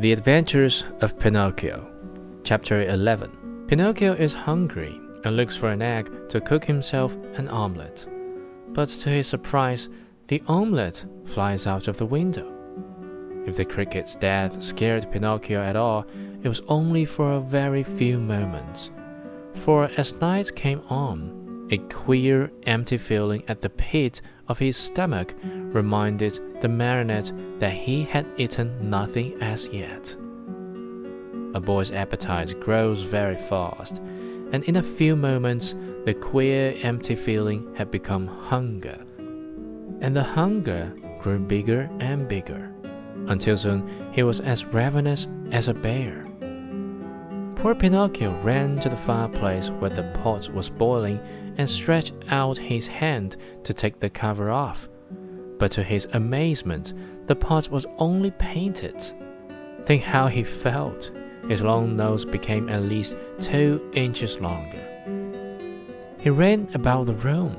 The Adventures of Pinocchio, Chapter 11. Pinocchio is hungry and looks for an egg to cook himself an omelette. But to his surprise, the omelette flies out of the window. If the cricket's death scared Pinocchio at all, it was only for a very few moments. For as night came on, a queer, empty feeling at the pit of his stomach reminded the marionette that he had eaten nothing as yet. A boy's appetite grows very fast, and in a few moments, the queer, empty feeling had become hunger. And the hunger grew bigger and bigger, until soon he was as ravenous as a bear. Poor Pinocchio ran to the fireplace where the pot was boiling and stretched out his hand to take the cover off. But to his amazement, the pot was only painted. Think how he felt. His long nose became at least two inches longer. He ran about the room,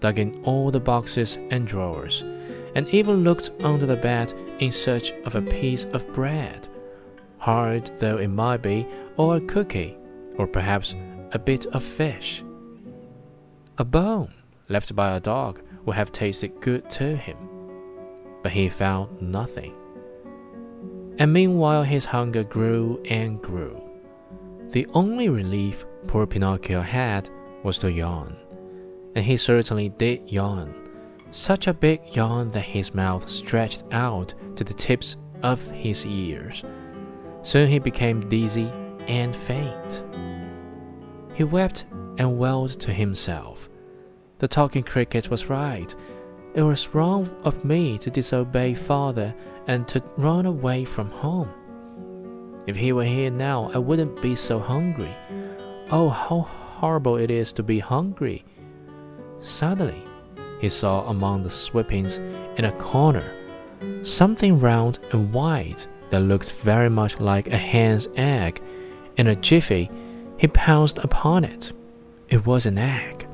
dug in all the boxes and drawers, and even looked under the bed in search of a piece of bread hard though it might be, or a cookie, or perhaps a bit of fish. A bone left by a dog would have tasted good to him, but he found nothing. And meanwhile, his hunger grew and grew. The only relief poor Pinocchio had was to yawn, and he certainly did yawn. Such a big yawn that his mouth stretched out to the tips of his ears. Soon he became dizzy and faint. He wept and wailed to himself. The talking cricket was right. It was wrong of me to disobey father and to run away from home. If he were here now, I wouldn't be so hungry. Oh, how horrible it is to be hungry. Suddenly, he saw among the sweepings in a corner something round and white that looked very much like a hen's egg. In a jiffy, he pounced upon it. It was an egg.